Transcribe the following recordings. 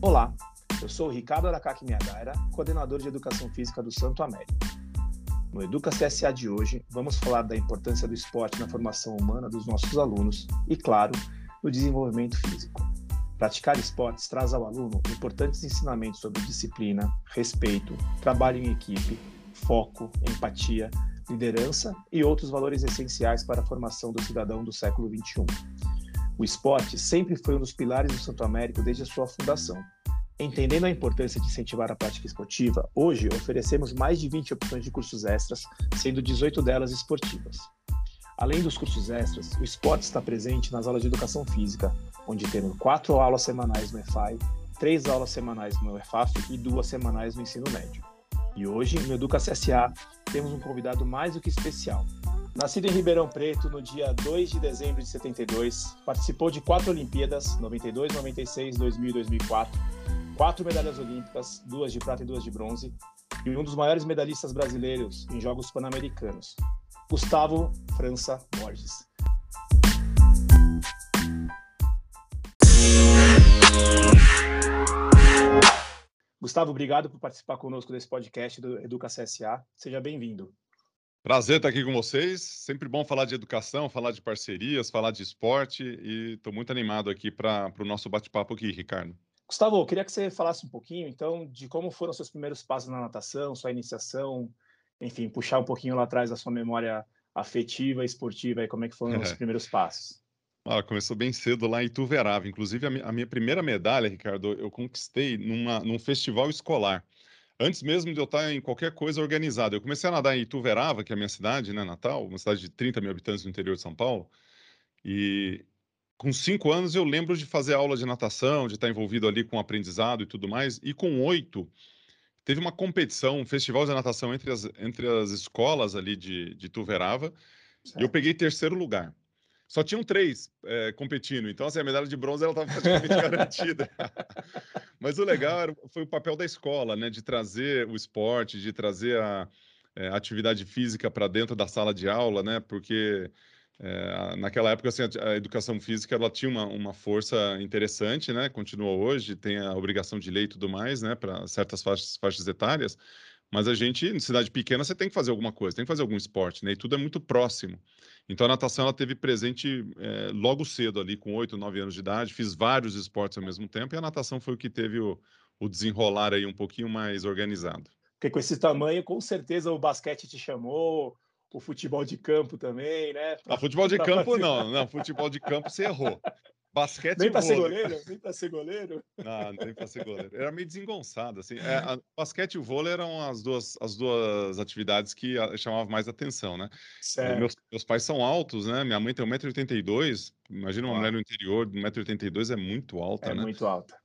Olá, eu sou Ricardo Aracaki Miyagaira, coordenador de Educação Física do Santo Américo. No Educa CSA de hoje, vamos falar da importância do esporte na formação humana dos nossos alunos e, claro, no desenvolvimento físico. Praticar esportes traz ao aluno importantes ensinamentos sobre disciplina, respeito, trabalho em equipe, foco, empatia, liderança e outros valores essenciais para a formação do cidadão do século XXI. O esporte sempre foi um dos pilares do Santo Américo desde a sua fundação. Entendendo a importância de incentivar a prática esportiva, hoje oferecemos mais de 20 opções de cursos extras, sendo 18 delas esportivas. Além dos cursos extras, o esporte está presente nas aulas de educação física, onde temos quatro aulas semanais no EFAI, três aulas semanais no EFAF e duas semanais no ensino médio. E hoje, no Educa CSA, temos um convidado mais do que especial, Nascido em Ribeirão Preto no dia 2 de dezembro de 72, participou de quatro Olimpíadas, 92, 96, 2000 e 2004, quatro medalhas olímpicas, duas de prata e duas de bronze, e um dos maiores medalhistas brasileiros em Jogos Pan-Americanos, Gustavo França Borges. Gustavo, obrigado por participar conosco desse podcast do Educa CSA. Seja bem-vindo. Prazer estar aqui com vocês. Sempre bom falar de educação, falar de parcerias, falar de esporte e estou muito animado aqui para o nosso bate-papo aqui, Ricardo. Gustavo, eu queria que você falasse um pouquinho, então, de como foram seus primeiros passos na natação, sua iniciação, enfim, puxar um pouquinho lá atrás da sua memória afetiva, esportiva, e como é que foram é. os primeiros passos. Ah, começou bem cedo lá em Ituverava. Inclusive, a minha primeira medalha, Ricardo, eu conquistei numa, num festival escolar antes mesmo de eu estar em qualquer coisa organizada. Eu comecei a nadar em Ituverava, que é a minha cidade, né, Natal, uma cidade de 30 mil habitantes no interior de São Paulo. E com cinco anos eu lembro de fazer aula de natação, de estar envolvido ali com aprendizado e tudo mais. E com oito, teve uma competição, um festival de natação entre as, entre as escolas ali de, de Ituverava. E eu peguei terceiro lugar só tinham três é, competindo, então assim, a medalha de bronze ela estava praticamente garantida. Mas o legal era, foi o papel da escola, né, de trazer o esporte, de trazer a, é, atividade física para dentro da sala de aula, né, porque é, naquela época assim, a, a, educação física ela tinha uma, uma força interessante, né, continua hoje, tem a obrigação de lei e tudo mais, né, para certas faixas, faixas etárias, mas a gente, em cidade pequena, você tem que fazer alguma coisa, tem que fazer algum esporte, né? E tudo é muito próximo. Então a natação ela teve presente é, logo cedo ali, com oito, nove anos de idade. Fiz vários esportes ao mesmo tempo e a natação foi o que teve o, o desenrolar aí um pouquinho mais organizado. Porque com esse tamanho, com certeza o basquete te chamou, o futebol de campo também, né? Pra, ah, futebol de campo fazer... não, não, futebol de campo você errou. Basquete nem para ser goleiro? Nem para ser goleiro? Não, nem para ser goleiro. Era meio desengonçado, assim. É, a, basquete e o vôlei eram as duas, as duas atividades que a, chamavam mais atenção, né? É, meus, meus, pais são altos, né? Minha mãe tem 1,82m. Imagina uma ah. mulher no interior de 1,82m, é muito alta, é né? É muito alta.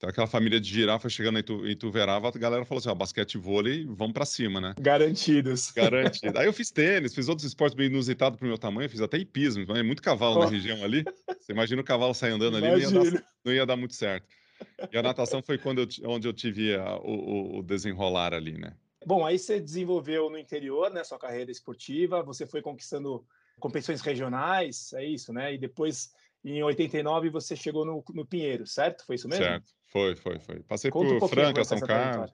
Então, aquela família de girafa chegando em, tu, em Tuverava, a galera falou assim: ó, basquete e vôlei, vamos para cima, né? Garantidos. Garantido. Aí eu fiz tênis, fiz outros esportes bem inusitados pro meu tamanho, fiz até hipismo, então é muito cavalo oh. na região ali. Você imagina o cavalo sair andando ali, não ia, dar, não ia, dar, muito certo. E a natação foi quando eu, onde eu tive a, o, o desenrolar ali, né? Bom, aí você desenvolveu no interior, né, sua carreira esportiva, você foi conquistando competições regionais, é isso, né? E depois, em 89, você chegou no, no Pinheiro, certo? Foi isso mesmo? Certo. Foi, foi, foi. Passei Conta por um Franca, São Carlos.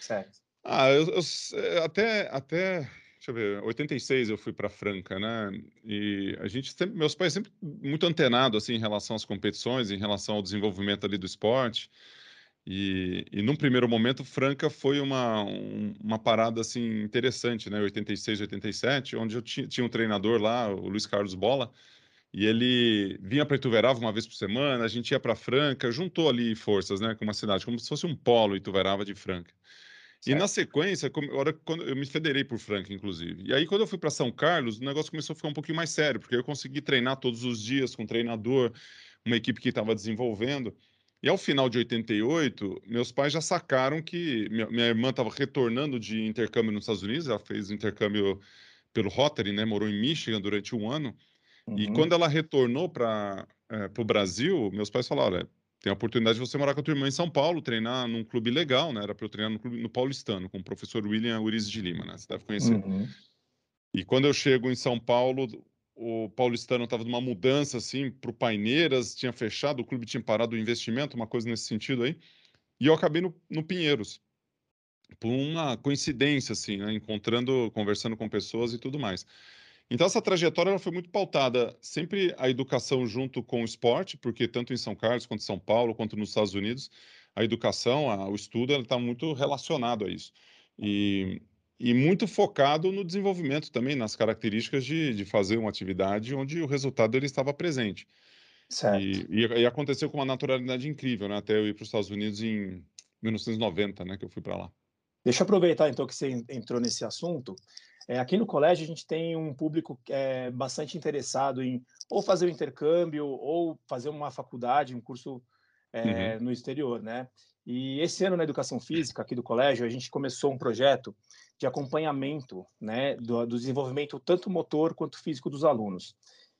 Certo. Ah, eu, eu, eh, até, até, deixa eu ver, 86 eu fui para Franca, né? E a gente sempre, meus pais sempre muito antenados assim em relação às competições, em relação ao desenvolvimento ali do esporte. E, e num primeiro momento, Franca foi uma, um, uma parada assim interessante, né? 86, 87, onde eu tinha, tinha um treinador lá, o Luiz Carlos Bola, e ele vinha para Ituverava uma vez por semana, a gente ia para Franca, juntou ali forças, né, com uma cidade, como se fosse um polo Ituverava de Franca. Certo. E na sequência, hora, quando eu me federei por Franca, inclusive. E aí, quando eu fui para São Carlos, o negócio começou a ficar um pouquinho mais sério, porque eu consegui treinar todos os dias com um treinador, uma equipe que estava desenvolvendo. E ao final de 88, meus pais já sacaram que minha, minha irmã estava retornando de intercâmbio nos Estados Unidos, ela fez intercâmbio pelo Rotary, né, morou em Michigan durante um ano. Uhum. E quando ela retornou para é, o Brasil, meus pais falaram: olha, tem a oportunidade de você morar com a tua irmã em São Paulo, treinar num clube legal, né? Era para eu treinar no, clube, no Paulistano, com o professor William Uriz de Lima, né? Você deve conhecer. Uhum. E quando eu chego em São Paulo, o Paulistano estava numa mudança assim para o Paineiras, tinha fechado, o clube tinha parado o investimento, uma coisa nesse sentido aí. e eu acabei no, no Pinheiros, por uma coincidência, assim, né? encontrando, conversando com pessoas e tudo mais. Então, essa trajetória ela foi muito pautada sempre a educação junto com o esporte, porque tanto em São Carlos, quanto em São Paulo, quanto nos Estados Unidos, a educação, a, o estudo, está muito relacionado a isso. E, e muito focado no desenvolvimento também, nas características de, de fazer uma atividade onde o resultado ele estava presente. Certo. E, e, e aconteceu com uma naturalidade incrível, né? Até eu ir para os Estados Unidos em 1990, né? Que eu fui para lá. Deixa eu aproveitar então que você entrou nesse assunto. É, aqui no colégio a gente tem um público é, bastante interessado em ou fazer o um intercâmbio ou fazer uma faculdade, um curso é, uhum. no exterior, né? E esse ano na educação física aqui do colégio a gente começou um projeto de acompanhamento, né, do, do desenvolvimento tanto motor quanto físico dos alunos.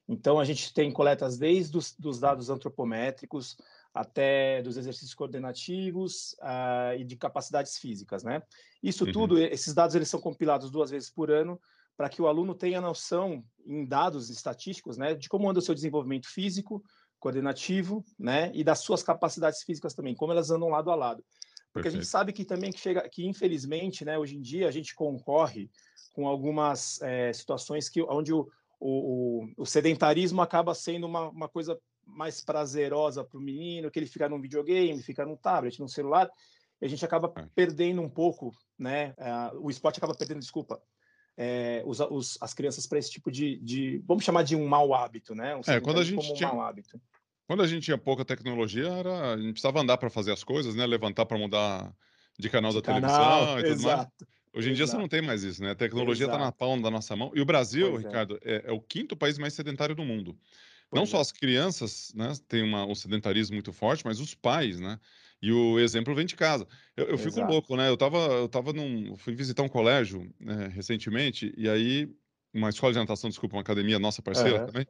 Então a gente tem coletas desde os dos dados antropométricos até dos exercícios coordenativos uh, e de capacidades físicas, né? Isso uhum. tudo, esses dados eles são compilados duas vezes por ano para que o aluno tenha noção em dados estatísticos, né, de como anda o seu desenvolvimento físico, coordenativo, né, e das suas capacidades físicas também, como elas andam lado a lado. Porque Perfeito. a gente sabe que também que chega, que infelizmente, né, hoje em dia a gente concorre com algumas é, situações que onde o, o, o, sedentarismo acaba sendo uma, uma coisa mais prazerosa para o menino, que ele fica num videogame, fica num tablet, num celular, e a gente acaba é. perdendo um pouco, né? Uh, o esporte acaba perdendo, desculpa, é, os, os, as crianças para esse tipo de, de, vamos chamar de um mau hábito, né? Um é, quando a gente tinha, um. Quando a gente tinha pouca tecnologia, era, a gente precisava andar para fazer as coisas, né? Levantar para mudar de canal de da canal, televisão e tudo exato. mais. Hoje em dia você não tem mais isso, né? A tecnologia está na palma da nossa mão. E o Brasil, pois é. Ricardo, é. é. o quinto país mais sedentário do mundo. Não só é. as crianças, né, têm uma, um sedentarismo muito forte, mas os pais, né? E o exemplo vem de casa. Eu, eu fico louco, né? Eu tava, eu tava num, fui visitar um colégio né, recentemente e aí uma escola de natação, desculpa, uma academia nossa parceira uhum. também.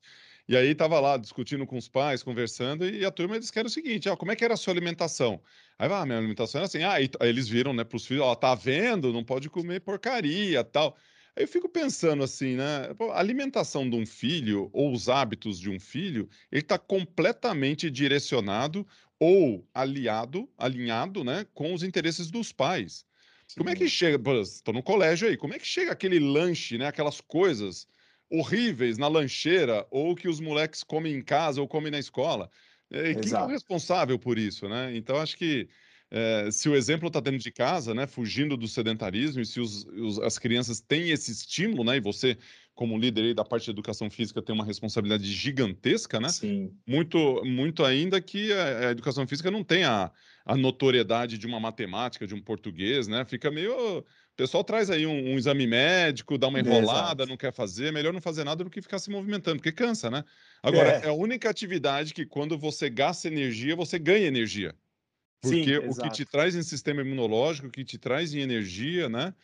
E aí tava lá discutindo com os pais, conversando, e a turma disse que era o seguinte: ah, como é que era a sua alimentação? Aí, ah, minha alimentação era assim, ah, aí, aí eles viram, né, pros filhos, ó, tá vendo? Não pode comer porcaria tal. Eu fico pensando assim, né? A alimentação de um filho ou os hábitos de um filho, ele está completamente direcionado ou aliado, alinhado, né, com os interesses dos pais. Sim. Como é que chega? Estou no colégio aí. Como é que chega aquele lanche, né? Aquelas coisas horríveis na lancheira ou que os moleques comem em casa ou comem na escola? É, quem é o responsável por isso, né? Então acho que é, se o exemplo está dentro de casa, né, fugindo do sedentarismo, e se os, os, as crianças têm esse estímulo, né, e você, como líder da parte de educação física, tem uma responsabilidade gigantesca, né? Sim. Muito, muito ainda que a, a educação física não tem a, a, notoriedade de uma matemática, de um português, né? Fica meio. O pessoal traz aí um, um exame médico, dá uma enrolada, não quer fazer, é melhor não fazer nada do que ficar se movimentando, porque cansa, né? Agora, é, é a única atividade que quando você gasta energia, você ganha energia. Porque Sim, o que te traz em sistema imunológico, o que te traz em energia, né?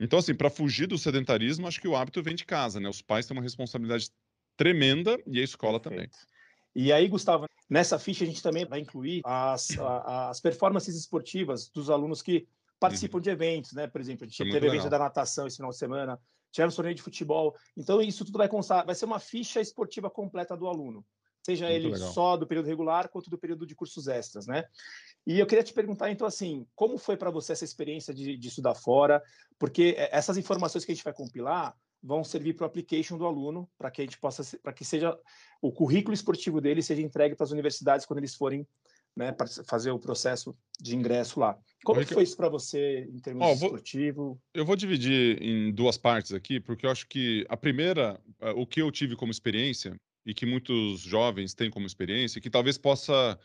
Então, assim, para fugir do sedentarismo, acho que o hábito vem de casa, né? Os pais têm uma responsabilidade tremenda e a escola Perfeito. também. E aí, Gustavo, nessa ficha a gente também vai incluir as, a, as performances esportivas dos alunos que participam uhum. de eventos, né? Por exemplo, a gente é teve evento da natação esse final de semana, tivemos torneio de futebol. Então, isso tudo vai constar, vai ser uma ficha esportiva completa do aluno seja Muito ele legal. só do período regular quanto do período de cursos extras, né? E eu queria te perguntar, então, assim, como foi para você essa experiência de, de, estudar fora? Porque essas informações que a gente vai compilar vão servir para o application do aluno, para que a gente possa, para que seja o currículo esportivo dele seja entregue para as universidades quando eles forem né, para fazer o processo de ingresso lá. Como Oi, foi isso para você em termos oh, esportivo? Eu vou dividir em duas partes aqui, porque eu acho que a primeira, eh, o que eu tive como experiência, e que muitos jovens têm como experiência, que talvez possa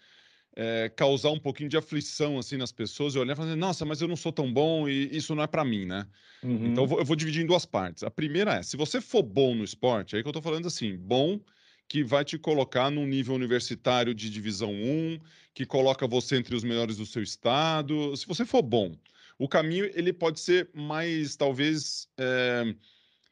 é, causar um pouquinho de aflição assim nas pessoas e olhar e falar, nossa, mas eu não sou tão bom e isso não é para mim, né? Uhum. Então eu vou, eu vou, dividir em duas partes. A primeira é, se você for bom no esporte, aí que eu tô falando assim, bom que vai te colocar num nível universitário de divisão 1, que coloca você entre os melhores do seu estado. Se você for bom, o caminho ele pode ser mais, talvez, é,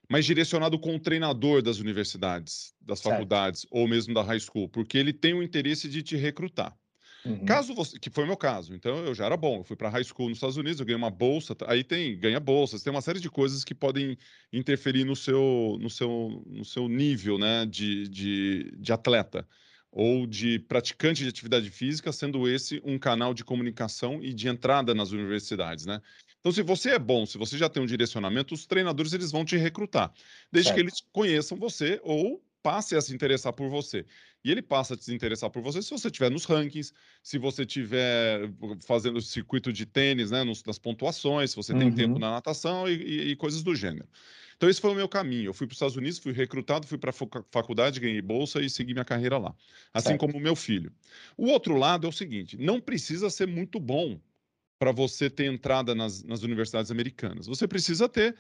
mais direcionado com o treinador das universidades, das certo. faculdades, ou mesmo da high school, porque ele tem o interesse de te recrutar. Uhum. Caso você, que foi o meu caso, então eu já era bom, eu fui para high school nos Estados Unidos, eu ganhei uma bolsa, aí tem, ganha bolsas, tem uma série de coisas que podem interferir no seu, no seu, no seu nível, né, de, de, de atleta. ou de praticante de atividade física, sendo esse um canal de comunicação e de entrada nas universidades, né? Então, se você é bom, se você já tem um direcionamento, os treinadores eles vão te recrutar, desde certo. que eles conheçam você ou passe a se interessar por você. E ele passa a se interessar por você se você estiver nos rankings, se você estiver fazendo circuito de tênis, né, nos, nas pontuações, se você uhum. tem tempo uhum. na natação e, e, e, coisas do gênero. Então, esse foi o meu caminho. Eu fui para os Estados Unidos, fui recrutado, fui para a faculdade, ganhei bolsa e segui minha carreira lá. Assim certo. como o meu filho. O outro lado é o seguinte: não precisa ser muito bom para você ter entrada nas, nas universidades americanas. Você precisa ter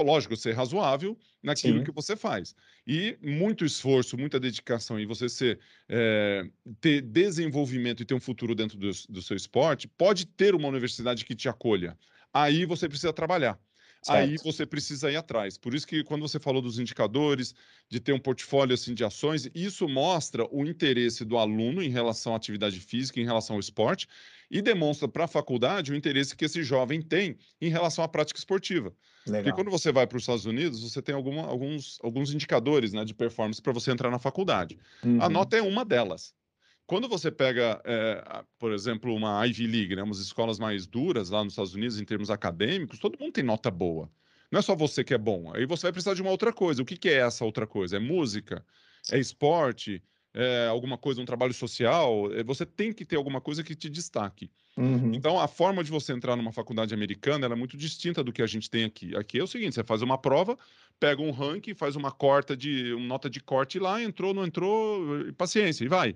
lógico, ser razoável naquilo Sim. que você faz. E muito esforço, muita dedicação e você ser, é, ter desenvolvimento e ter um futuro dentro do, do, seu esporte, pode ter uma universidade que te acolha. Aí você precisa trabalhar. Certo. Aí você precisa ir atrás. Por isso que quando você falou dos indicadores, de ter um portfólio assim de ações, isso mostra o interesse do aluno em relação à atividade física, em relação ao esporte, e demonstra para a faculdade o interesse que esse jovem tem em relação à prática esportiva. Legal. Porque quando você vai para os Estados Unidos, você tem alguma, alguns, alguns indicadores né, de performance para você entrar na faculdade. Uhum. A nota é uma delas. Quando você pega, é, por exemplo, uma Ivy League, né, umas escolas mais duras lá nos Estados Unidos em termos acadêmicos, todo mundo tem nota boa. Não é só você que é bom. Aí você vai precisar de uma outra coisa. O que, que é essa outra coisa? É música? É esporte? É alguma coisa, um trabalho social? É, você tem que ter alguma coisa que te destaque. Uhum. Então, a forma de você entrar numa faculdade americana é muito distinta do que a gente tem aqui. Aqui é o seguinte: você faz uma prova, pega um ranking, faz uma corta de uma nota de corte lá, entrou, não entrou, paciência, e vai.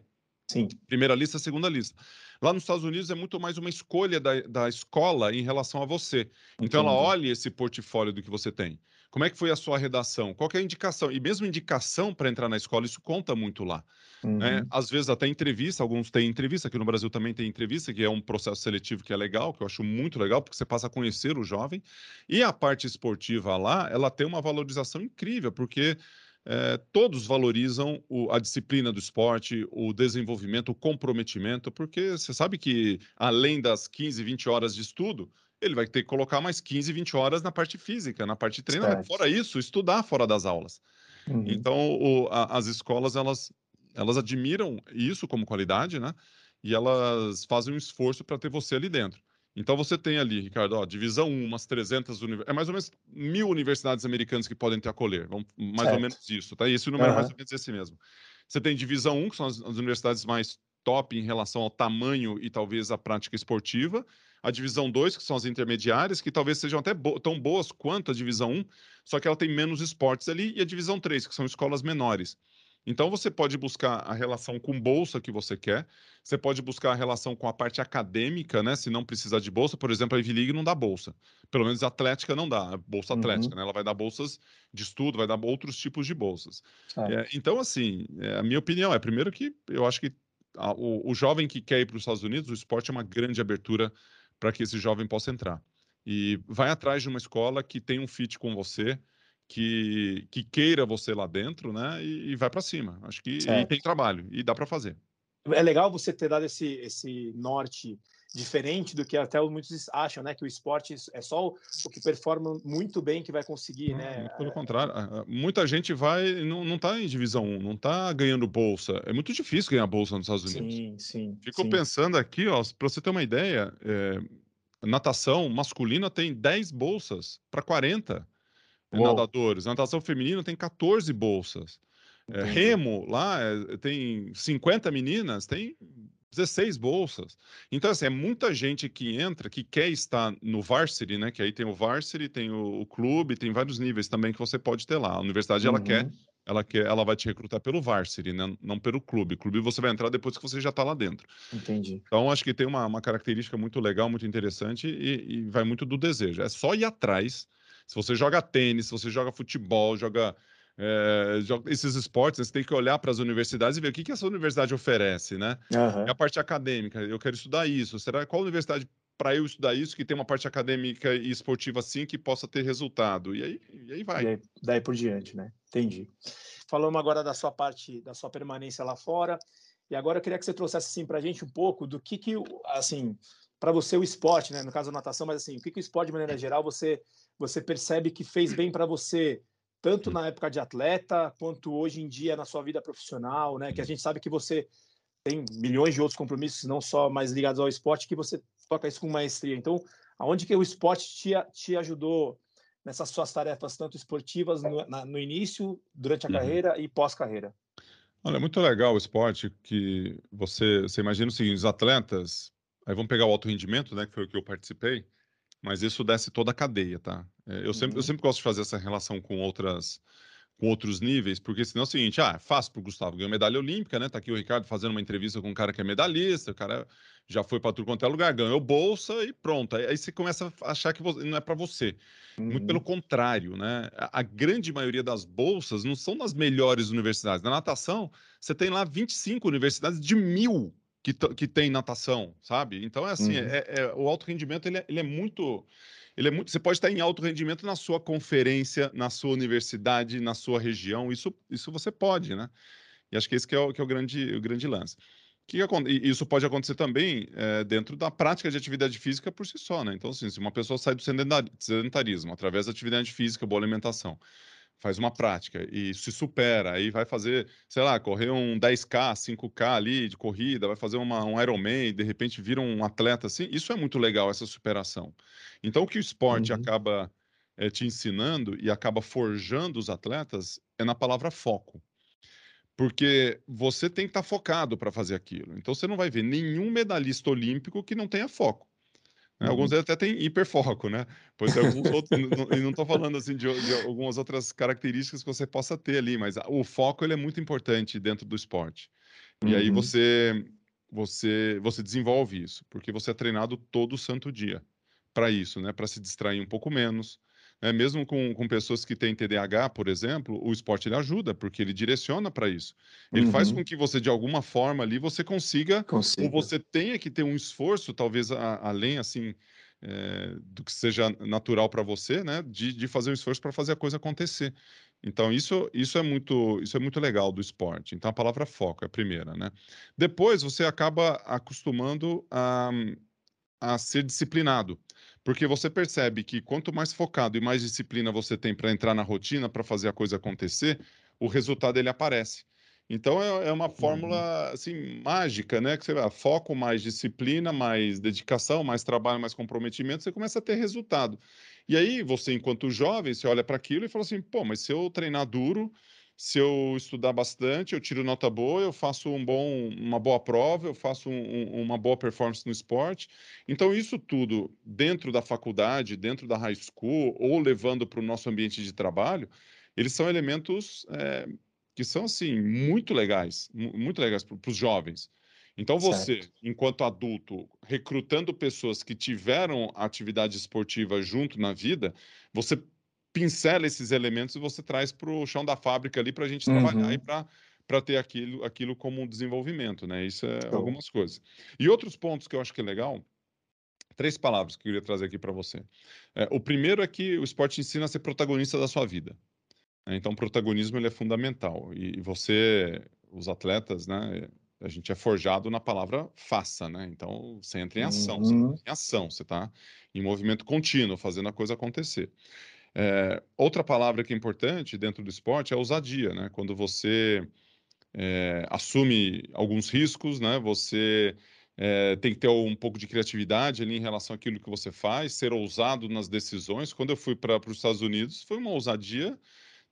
Sim. Primeira lista, segunda lista. Lá nos Estados Unidos é muito mais uma escolha da, da escola em relação a você. Entendi. Então ela olha esse portfólio do que você tem. Como é que foi a sua redação? Qual é a indicação? E mesmo indicação para entrar na escola, isso conta muito lá. Né? Uhum. Né? Às vezes até entrevista, alguns têm entrevista, aqui no Brasil também tem entrevista, que é um processo seletivo que é legal, que eu acho muito legal, porque você passa a conhecer o jovem. E a parte esportiva lá, ela tem uma valorização incrível, porque é, todos valorizam o, a disciplina do esporte, o desenvolvimento, o comprometimento, porque você sabe que além das 15, 20 horas de estudo, ele vai ter que colocar mais 15, 20 horas na parte física, na parte de treinamento. Fora isso, estudar fora das aulas. Uhum. Então, o, a, as escolas, elas, elas admiram isso como qualidade, né? E elas fazem um esforço para ter você ali dentro. Então você tem ali, Ricardo, ó, divisão 1, umas 300 universidades, é mais ou menos mil universidades americanas que podem te acolher, Vamos, mais certo. ou menos isso, tá? E esse número uhum. é mais ou menos esse mesmo. Você tem divisão 1, que são as, as, universidades mais top em relação ao tamanho e talvez à prática esportiva, a divisão 2, que são as intermediárias, que talvez sejam até bo tão boas quanto a divisão 1, só que ela tem menos esportes ali, e a divisão 3, que são escolas menores. Então você pode buscar a relação com bolsa que você quer, você pode buscar a relação com a parte acadêmica, né? Se não precisar de bolsa, por exemplo, a Ivy League não dá bolsa. Pelo menos a Atlética não dá, bolsa uhum. atlética, né? Ela vai dar bolsas de estudo, vai dar outros tipos de bolsas. É, então, assim, é, a minha opinião é, primeiro que eu acho que a, o, o jovem que quer ir para os Estados Unidos, o esporte é uma grande abertura para que esse jovem possa entrar. E vai atrás de uma escola que tem um fit com você, que, que queira você lá dentro, né? E, e vai para cima. Acho que tem trabalho e dá para fazer. É legal você ter dado esse, esse norte diferente do que até muitos acham, né? Que o esporte é só o que performa muito bem que vai conseguir, não, né? Pelo contrário, muita gente vai não, não tá em divisão 1, não tá ganhando bolsa. É muito difícil ganhar bolsa nos Estados Unidos. Sim, sim. Fico sim. pensando aqui, ó, para você ter uma ideia, é, natação masculina tem 10 bolsas para 40 Uou. nadadores. natação feminina tem 14 bolsas. É, remo lá é, tem 50 meninas, tem 16 bolsas. Então, assim, é muita gente que entra, que quer estar no varsity, né? Que aí tem o varsity, tem o, o clube, tem vários níveis também que você pode ter lá. A universidade, uhum. ela quer, ela quer, ela vai te recrutar pelo varsity, né? Não pelo clube. Clube você vai entrar depois que você já está lá dentro. Entendi. Então, acho que tem uma, uma característica muito legal, muito interessante e, e vai muito do desejo. É só ir atrás se você joga tênis, se você joga futebol, joga, é, joga esses esportes, você tem que olhar para as universidades e ver o que, que essa universidade oferece, né? Uhum. É a parte acadêmica. Eu quero estudar isso. Será qual universidade para eu estudar isso que tem uma parte acadêmica e esportiva assim que possa ter resultado? E aí, e aí vai. E aí, daí por diante, né? Entendi. Falamos agora da sua parte, da sua permanência lá fora. E agora eu queria que você trouxesse assim para a gente um pouco do que que assim para você o esporte, né? No caso a natação, mas assim, o que que o esporte de maneira geral você você percebe que fez bem para você, tanto na época de atleta quanto hoje em dia na sua vida profissional, né? Que a gente sabe que você tem milhões de outros compromissos, não só mais ligados ao esporte, que você toca isso com maestria. Então, aonde que o esporte te, te ajudou nessas suas tarefas, tanto esportivas no, na, no início, durante a uhum. carreira e pós-carreira? Olha, é muito legal o esporte que você, você imagina o seguinte, os atletas, aí vamos pegar o alto rendimento, né, que foi o que eu participei, mas isso desce toda a cadeia, tá? É, eu, sempre, eu uhum. sempre gosto de fazer essa relação com outras com outros níveis, porque senão é o seguinte, ah, fácil pro Gustavo, ganhou medalha olímpica, né? Tá aqui o Ricardo fazendo uma entrevista com um cara que é medalhista, o cara já foi para tudo quanto é lugar, ganhou bolsa e pronto. Aí, aí você começa a achar que você, não é para você. Uhum. Muito pelo uhum. contrário, né? A, a, grande maioria das bolsas não são das melhores universidades. Na natação, você tem lá 25 universidades de mil que, que tem natação, sabe? Então é assim, uhum. é, é, o alto rendimento ele é, ele é muito ele é muito. Você pode estar em alto rendimento na sua conferência, na sua universidade, na sua região. Isso, isso você pode, né? E acho que esse que é o, que é o grande, o grande lance. Que, isso pode acontecer também é, dentro da prática de atividade física por si só, né? Então, assim, se uma pessoa sai do sedentarismo através da atividade física, boa alimentação, faz uma prática e se supera, aí vai fazer, sei lá, correr um 10K, 5K ali de corrida, vai fazer uma, um Ironman, de repente vira um atleta assim, isso é muito legal, essa superação. Então, o que o esporte uhum. acaba é, te ensinando e acaba forjando os atletas é na palavra foco. Porque você tem que estar tá focado para fazer aquilo. Então, você não vai ver nenhum medalhista olímpico que não tenha foco. Né? Alguns uhum. até têm hiperfoco, né? Pois alguns outros, e não estou falando assim de, de, algumas outras características que você possa ter ali, mas o foco ele é muito importante dentro do esporte. E uhum. aí você, você, você desenvolve isso, porque você é treinado todo santo dia para isso, né? Para se distrair um pouco menos, né? Mesmo com, com pessoas que têm TDAH, por exemplo, o esporte ele ajuda, porque ele direciona para isso. Ele uhum. faz com que você, de alguma forma ali, você consiga, consiga. ou você tenha que ter um esforço, talvez a, além, assim, é, do que seja natural para você, né? De, de fazer um esforço para fazer a coisa acontecer. Então, isso, isso, é muito, isso é muito legal do esporte. Então, a palavra foco é a primeira, né? Depois, você acaba acostumando a, a ser disciplinado. Porque você percebe que quanto mais focado e mais disciplina você tem para entrar na rotina, para fazer a coisa acontecer, o resultado ele aparece. Então é, é uma fórmula uhum. assim mágica, né? Que você vai, foco, mais disciplina, mais dedicação, mais trabalho, mais comprometimento, você começa a ter resultado. E aí você, enquanto jovem, você olha para aquilo e fala assim: pô, mas se eu treinar duro, se eu estudar bastante, eu tiro nota boa, eu faço um bom, uma boa prova, eu faço um, uma boa performance no esporte. Então, isso tudo dentro da faculdade, dentro da high school, ou levando para o nosso ambiente de trabalho, eles são elementos é, que são, assim, muito legais, muito legais para os jovens. Então, você, certo. enquanto adulto, recrutando pessoas que tiveram atividade esportiva junto na vida, você pincela esses elementos e você traz para o chão da fábrica ali para a gente uhum. trabalhar e para para ter aquilo, aquilo como um desenvolvimento, né? Isso é então. algumas coisas. E outros pontos que eu acho que é legal, três palavras que eu queria trazer aqui para você. É, o primeiro é que o esporte ensina a ser protagonista da sua vida. Né? Então, o protagonismo ele é fundamental. E você, os atletas, né? A gente é forjado na palavra faça, né? Então, você entra em ação, uhum. você em ação, você está em movimento contínuo, fazendo a coisa acontecer. É, outra palavra que é importante dentro do esporte é ousadia, né? Quando você é, assume alguns riscos, né? Você é, tem que ter um pouco de criatividade ali em relação àquilo que você faz, ser ousado nas decisões. Quando eu fui para os Estados Unidos, foi uma ousadia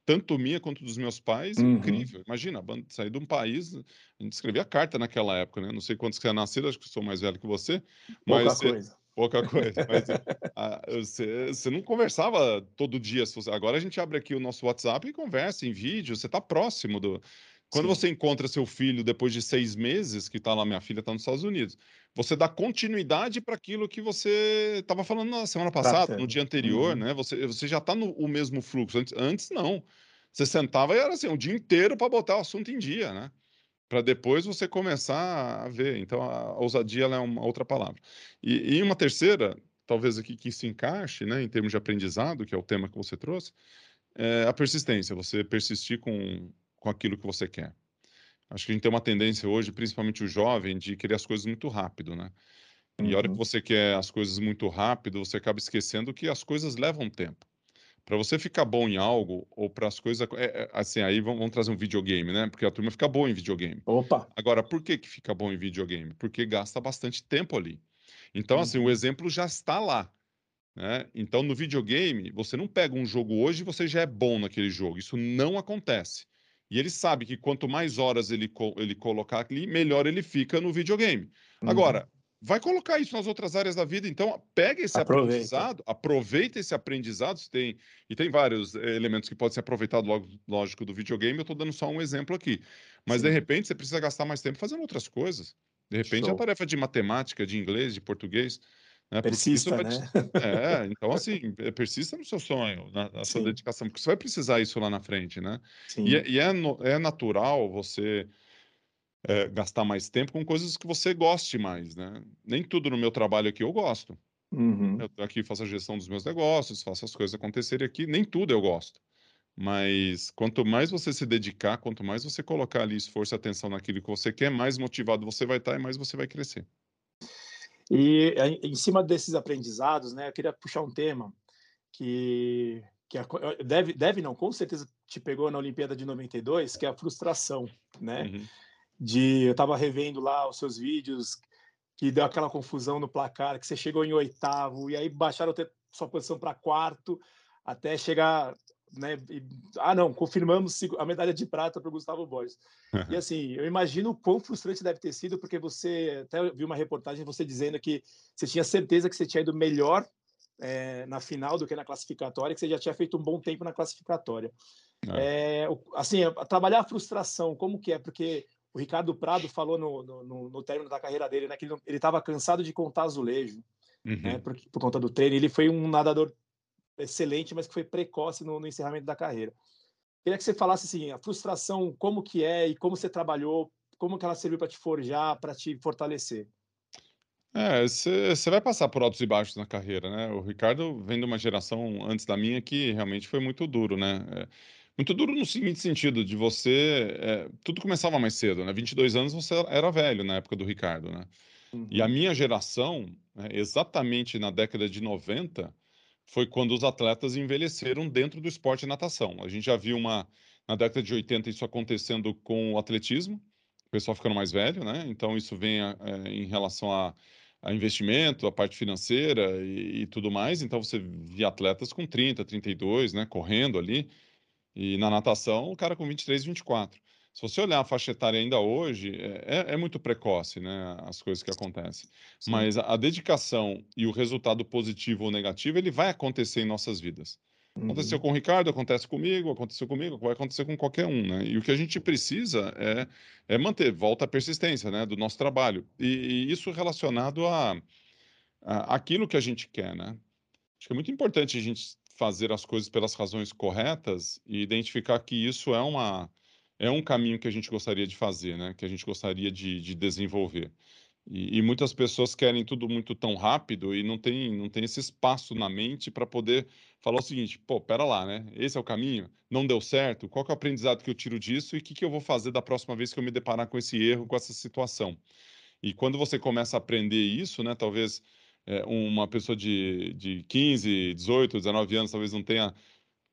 tanto minha quanto dos meus pais, uhum. incrível. Imagina, sair de um país, a gente escrevia carta naquela época, né? Não sei quantos que é nascido, acho que sou mais velho que você, mas Pouca coisa. Pouca coisa. Mas a, você, você não conversava todo dia. Agora a gente abre aqui o nosso WhatsApp e conversa em vídeo. Você está próximo do. Quando Sim. você encontra seu filho depois de seis meses, que está lá, minha filha está nos Estados Unidos, você dá continuidade para aquilo que você estava falando na semana passada, no dia anterior, uhum. né? Você, você já está no mesmo fluxo. Antes, antes, não. Você sentava e era assim, o dia inteiro para botar o assunto em dia, né? Para depois você começar a ver. Então, a ousadia é uma outra palavra. E, e uma terceira, talvez aqui que se encaixe, né, em termos de aprendizado, que é o tema que você trouxe, é a persistência, você persistir com, com aquilo que você quer. Acho que a gente tem uma tendência hoje, principalmente o jovem, de querer as coisas muito rápido, né? E a hora que uhum. você quer as coisas muito rápido, você acaba esquecendo que as coisas levam tempo. Para você ficar bom em algo, ou para as coisas. É, é, assim, aí vamos, vamos, trazer um videogame, né? Porque a turma fica boa em videogame. Opa! Agora, por que, que fica bom em videogame? Porque gasta bastante tempo ali. Então, uhum. assim, o exemplo já está lá. Né? Então, no videogame, você não pega um jogo hoje e você já é bom naquele jogo. Isso não acontece. E ele sabe que quanto mais horas ele, ele colocar ali, melhor ele fica no videogame. Uhum. Agora, vai colocar isso nas outras áreas da vida. Então, pega esse aproveita. aprendizado, aproveita esse aprendizado. Tem, e tem vários eh, elementos que podem ser aproveitados, lógico, do videogame. Eu estou dando só um exemplo aqui. Mas, Sim. de repente, você precisa gastar mais tempo fazendo outras coisas. De repente, Show. a tarefa de matemática, de inglês, de portugues. Né? Persista, né? É, então assim, é, persista no seu sonho, na, na sua dedicação, porque você vai precisar isso lá na frente, né? Sim. E, é, e é, é natural você é, gastar mais tempo com coisas que você goste mais, né? Nem tudo no meu trabalho aqui eu gosto. Uhum. Eu aqui faço a gestão dos meus negócios, faço as coisas acontecerem aqui, nem tudo eu gosto. Mas quanto mais você se dedicar, quanto mais você colocar ali esforço e atenção naquilo que você quer, mais motivado você vai estar e mais você vai crescer. E em cima desses aprendizados, né, eu queria puxar um tema que, que deve, deve não, com certeza te pegou na Olimpíada de 92, que é a frustração, né? Uhum. De eu estava revendo lá os seus vídeos que deu aquela confusão no placar, que você chegou em oitavo e aí baixaram sua posição para quarto até chegar né? E, ah, não, confirmamos a medalha de prata para o Gustavo Borges. e assim, eu imagino o quão frustrante deve ter sido, porque você até vi uma reportagem você dizendo que você tinha certeza que você tinha ido melhor é, na final do que na classificatória, que você já tinha feito um bom tempo na classificatória. É. É, assim, trabalhar a frustração, como que é? Porque o Ricardo Prado falou no, no, no término da carreira dele, né, que ele estava cansado de contar azulejo, né, uhum. né, por, por conta do treino. Ele foi um nadador excelente, mas que foi precoce no, no encerramento da carreira. Queria que você falasse assim, a frustração, como que é e como você trabalhou, como que ela serviu para te forjar, para te fortalecer. É, você vai passar por altos e baixos na carreira, né? O Ricardo vem de uma geração antes da minha que realmente foi muito duro, né? É, muito duro no seguinte sentido, de você... É, tudo começava mais cedo, né? 22 anos você era velho na época do Ricardo, né? Uhum. E a uhum. minha geração, né, exatamente na década de 90, foi quando os atletas envelheceram dentro do esporte natação. A gente já viu uma na década de 80 isso acontecendo com o atletismo, o pessoal ficando mais velho, né? Então isso vem é, em relação a, a, investimento, a parte financeira e, e, tudo mais. Então você via atletas com 30, 32, né, correndo ali. E na natação, o cara com 23, 24 se você olhar a faixa etária ainda hoje, é, é, é muito precoce, né, as coisas que acontecem. Sim. Mas a, dedicação e o resultado positivo ou negativo, ele vai acontecer em nossas vidas. Uhum. Aconteceu com o Ricardo, acontece comigo, aconteceu comigo, vai acontecer com qualquer um, né? E o que a gente precisa é, é manter, volta a persistência, né, do nosso trabalho. E, e isso relacionado a, a aquilo que a gente quer, né? Acho que é muito importante a gente fazer as coisas pelas razões corretas e identificar que isso é uma é um caminho que a gente gostaria de fazer, né? Que a gente gostaria de, de desenvolver. E, e, muitas pessoas querem tudo muito tão rápido e não tem, não tem esse espaço na mente para poder falar o seguinte: pô, pera lá, né? Esse é o caminho, não deu certo, qual é o aprendizado que eu tiro disso e o que, que eu vou fazer da próxima vez que eu me deparar com esse erro, com essa situação. E quando você começa a aprender isso, né? Talvez é, uma pessoa de, de 15, 18, 19 anos talvez não tenha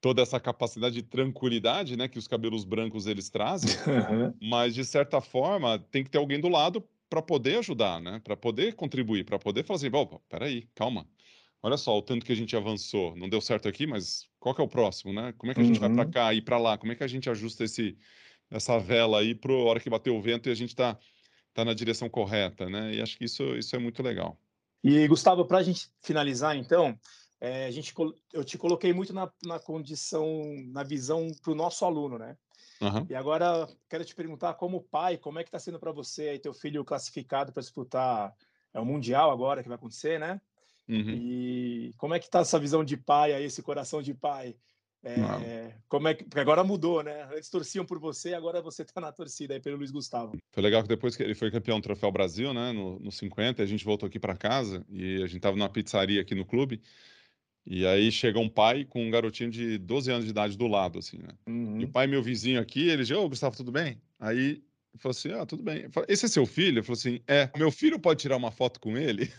toda essa capacidade de tranquilidade, né, que os cabelos brancos eles trazem, uhum. mas de certa forma tem que ter alguém do lado para poder ajudar, né, para poder contribuir, para poder fazer, assim, opa, peraí, calma, olha só o tanto que a gente avançou, não deu certo aqui, mas qual que é o próximo, né? Como é que a gente uhum. vai para cá e para lá? Como é que a gente ajusta esse essa vela aí para hora que bater o vento e a gente está tá na direção correta, né? E acho que isso isso é muito legal. E Gustavo, para a gente finalizar, então, é, a gente, eu te coloquei muito na, na condição, na visão para o nosso aluno, né? Uhum. E agora quero te perguntar, como pai, como é que está sendo para você aí teu filho classificado para disputar é o mundial agora que vai acontecer, né? Uhum. E como é que está essa visão de pai aí, esse coração de pai? É, como é que porque agora mudou, né? Antes torciam por você, agora você está na torcida aí pelo Luiz Gustavo. Foi legal que depois que ele foi campeão do Troféu Brasil, né, no, no 50, a gente voltou aqui para casa e a gente estava numa pizzaria aqui no clube. E aí chega um pai com um garotinho de 12 anos de idade do lado, assim, né? Uhum. E o pai, meu vizinho aqui, ele diz, ô, Gustavo, tudo bem? Aí ele falou assim, ah, tudo bem. Falei, Esse é seu filho? Ele falou assim, é. Meu filho pode tirar uma foto com ele?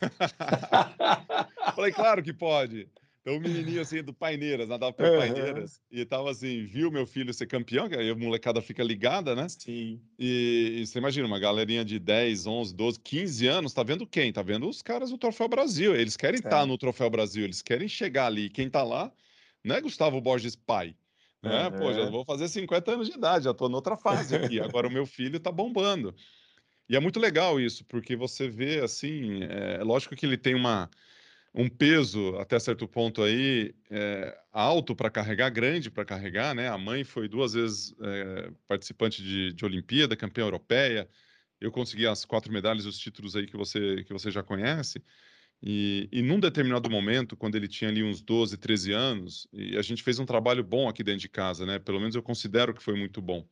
Falei, claro que pode. Então, o menininho assim do Paineiras, nadava pelo uhum. Paineiras, e tava assim, viu meu filho ser campeão, que aí a molecada fica ligada, né? Sim. E, e, você imagina, uma galerinha de 10, 11, 12, 15 anos, tá vendo quem? Tá vendo os caras do Troféu Brasil. Eles querem estar tá no Troféu Brasil, eles querem chegar ali. Quem tá lá não é Gustavo Borges pai. Né? Uhum. Pô, já vou fazer 50 anos de idade, já tô noutra fase aqui. Agora o meu filho tá bombando. E é muito legal isso, porque você vê assim, é lógico que ele tem uma um peso até certo ponto aí é, alto para carregar, grande para carregar, né? A mãe foi duas vezes é, participante de, de Olimpíada, campeã europeia. Eu consegui as quatro medalhas, os títulos aí que você que você já conhece. E, e num determinado momento, quando ele tinha ali uns 12, 13 anos, e a gente fez um trabalho bom aqui dentro de casa, né? Pelo menos eu considero que foi muito bom.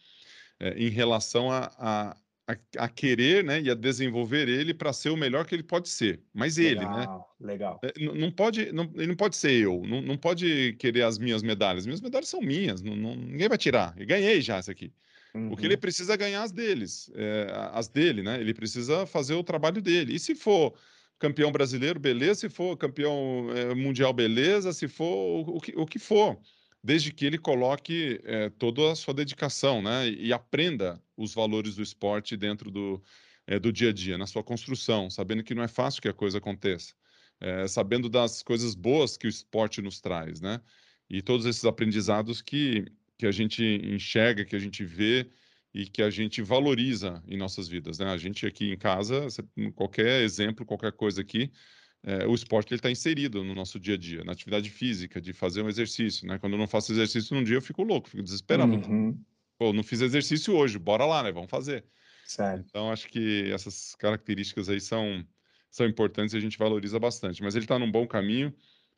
É, em relação a, a, a, a, querer né, e a desenvolver ele para ser o melhor que ele pode ser. Mas legal, ele, né? Legal. É, não pode, não, ele não pode ser eu, não, não pode querer as minhas medalhas. Minhas medalhas são minhas, não, não ninguém vai tirar. Eu ganhei já essa aqui. Uhum. O que ele uhum. precisa é ganhar as deles, é, as dele, né? Ele precisa fazer o trabalho dele. E se for campeão brasileiro, beleza. Se for campeão é, mundial, beleza. Se for o, o, que, o que for desde que ele coloque é, toda a sua dedicação, né? E aprenda os valores do esporte dentro do, é, do dia a dia, na sua construção, sabendo que não é fácil que a coisa aconteça, é, sabendo das coisas boas que o esporte nos traz, né? E todos esses aprendizados que, que a gente enxerga, que a gente vê e que a gente valoriza em nossas vidas, né? A gente aqui em casa, qualquer exemplo, qualquer coisa aqui, é, o esporte está inserido no nosso dia a dia, na atividade física, de fazer um exercício, né? Quando eu não faço exercício num dia, eu fico louco, fico desesperado. Uhum. Pô, não fiz exercício hoje, bora lá, né? Vamos fazer. Certo. Então, acho que essas características aí são, são importantes e a gente valoriza bastante. Mas ele está num bom caminho.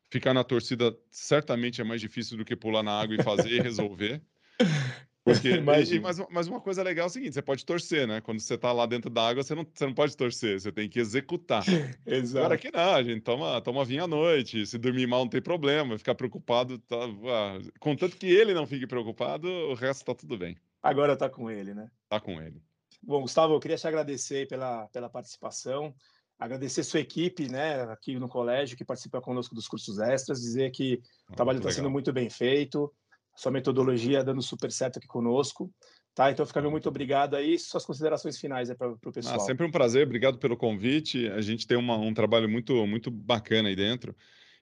Ficar na torcida certamente é mais difícil do que pular na água e fazer e resolver. Porque, mas, mas uma coisa legal é o seguinte: você pode torcer, né? Quando você tá lá dentro da água, você não, você não pode torcer, você tem que executar. Exato. Agora aqui não, a gente toma, toma vinho à noite, se dormir mal não tem problema, ficar preocupado, tá, ah, contanto que ele não fique preocupado, o resto tá tudo bem. Agora tá com ele, né? Tá com ele. Bom, Gustavo, eu queria te agradecer pela, pela participação, agradecer sua equipe, né, aqui no colégio, que participa conosco dos cursos extras, dizer que o trabalho está sendo muito bem feito sua metodologia dando super certo aqui conosco. Tá, então fica muito obrigado aí. Suas considerações finais é para o ah, pessoal. Ah, sempre um prazer, obrigado pelo convite. A gente tem uma, um trabalho muito, muito bacana aí dentro.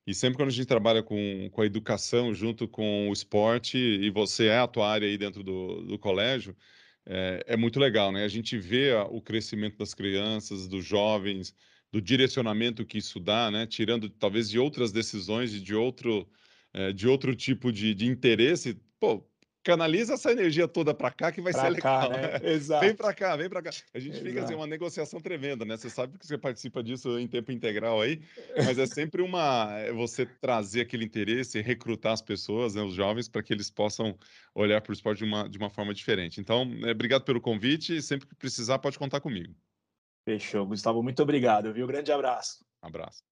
E sempre quando a gente trabalha com, com a educação junto com o esporte, e você é a tua área aí dentro do, do colégio, é, é muito legal, né? A gente vê o crescimento das crianças, dos jovens, do direcionamento que isso dá, né? Tirando talvez de outras decisões e de outro é, de outro tipo de, de interesse, pô, canaliza essa energia toda para cá que vai pra ser legal. Cá, né? Exato. Vem para cá, vem para cá. A gente Exato. fica assim, uma negociação tremenda, né? Você sabe que você participa disso em tempo integral aí, mas é sempre uma é você trazer aquele interesse, recrutar as pessoas, né, os jovens, para que eles possam olhar para o esporte de uma, de uma forma diferente. Então, é, obrigado pelo convite e sempre que precisar pode contar comigo. Fechou, Gustavo. Muito obrigado, viu? Grande abraço. abraço.